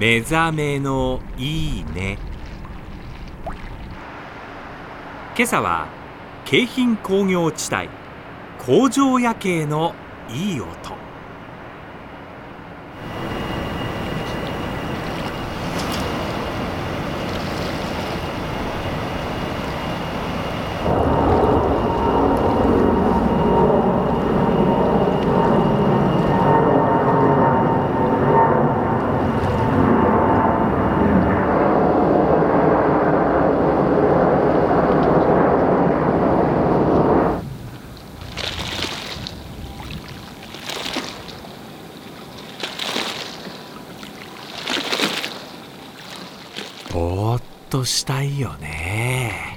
目覚めのいいね。今朝は京浜工業地帯工場夜景のいい音。ぼーっとしたいよね。